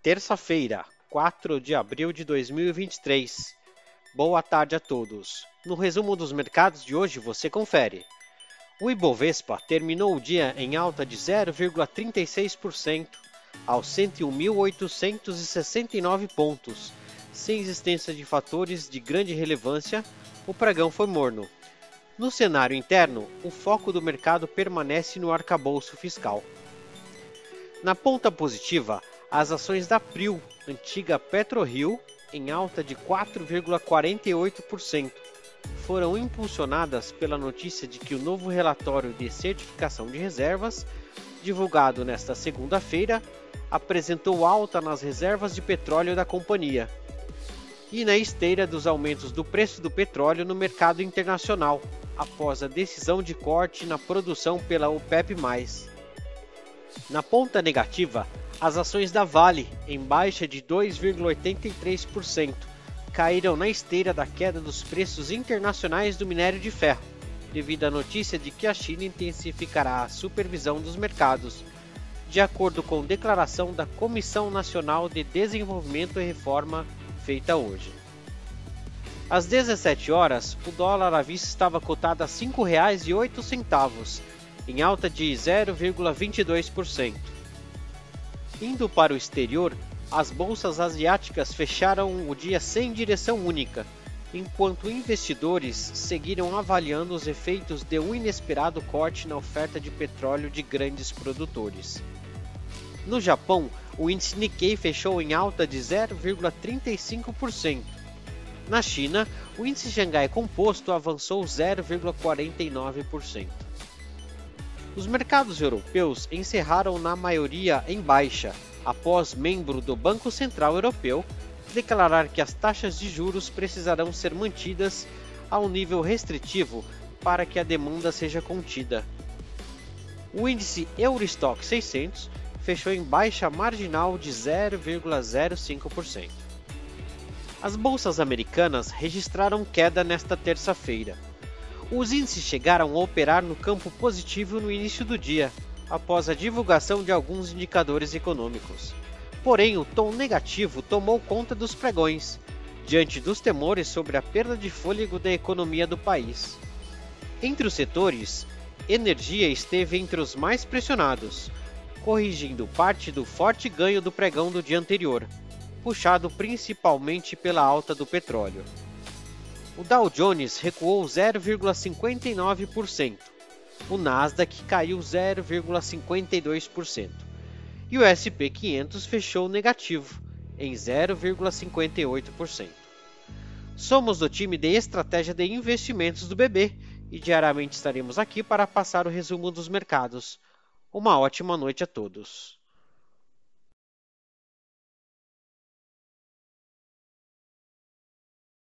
terça-feira, 4 de abril de 2023. Boa tarde a todos. No resumo dos mercados de hoje você confere. O Ibovespa terminou o dia em alta de 0,36% aos 101.869 pontos. Sem existência de fatores de grande relevância, o pregão foi morno. No cenário interno, o foco do mercado permanece no arcabouço fiscal. Na ponta positiva, as ações da Prio, antiga PetroRio, em alta de 4,48%, foram impulsionadas pela notícia de que o novo relatório de certificação de reservas, divulgado nesta segunda-feira, apresentou alta nas reservas de petróleo da companhia. E na esteira dos aumentos do preço do petróleo no mercado internacional, após a decisão de corte na produção pela OPEP+. Na ponta negativa, as ações da Vale, em baixa de 2,83%, caíram na esteira da queda dos preços internacionais do minério de ferro, devido à notícia de que a China intensificará a supervisão dos mercados, de acordo com declaração da Comissão Nacional de Desenvolvimento e Reforma feita hoje. Às 17 horas, o dólar à vista estava cotado a R$ 5,08, em alta de 0,22%. Indo para o exterior, as bolsas asiáticas fecharam o dia sem direção única, enquanto investidores seguiram avaliando os efeitos de um inesperado corte na oferta de petróleo de grandes produtores. No Japão, o índice Nikkei fechou em alta de 0,35%, na China, o índice Xangai Composto avançou 0,49%. Os mercados europeus encerraram na maioria em baixa, após membro do Banco Central Europeu declarar que as taxas de juros precisarão ser mantidas a um nível restritivo para que a demanda seja contida. O índice Eurostock 600 fechou em baixa marginal de 0,05%. As bolsas americanas registraram queda nesta terça-feira. Os índices chegaram a operar no campo positivo no início do dia, após a divulgação de alguns indicadores econômicos. Porém, o tom negativo tomou conta dos pregões, diante dos temores sobre a perda de fôlego da economia do país. Entre os setores, energia esteve entre os mais pressionados, corrigindo parte do forte ganho do pregão do dia anterior puxado principalmente pela alta do petróleo. O Dow Jones recuou 0,59%, o Nasdaq caiu 0,52% e o SP 500 fechou negativo em 0,58%. Somos do time de estratégia de investimentos do BB e diariamente estaremos aqui para passar o resumo dos mercados. Uma ótima noite a todos.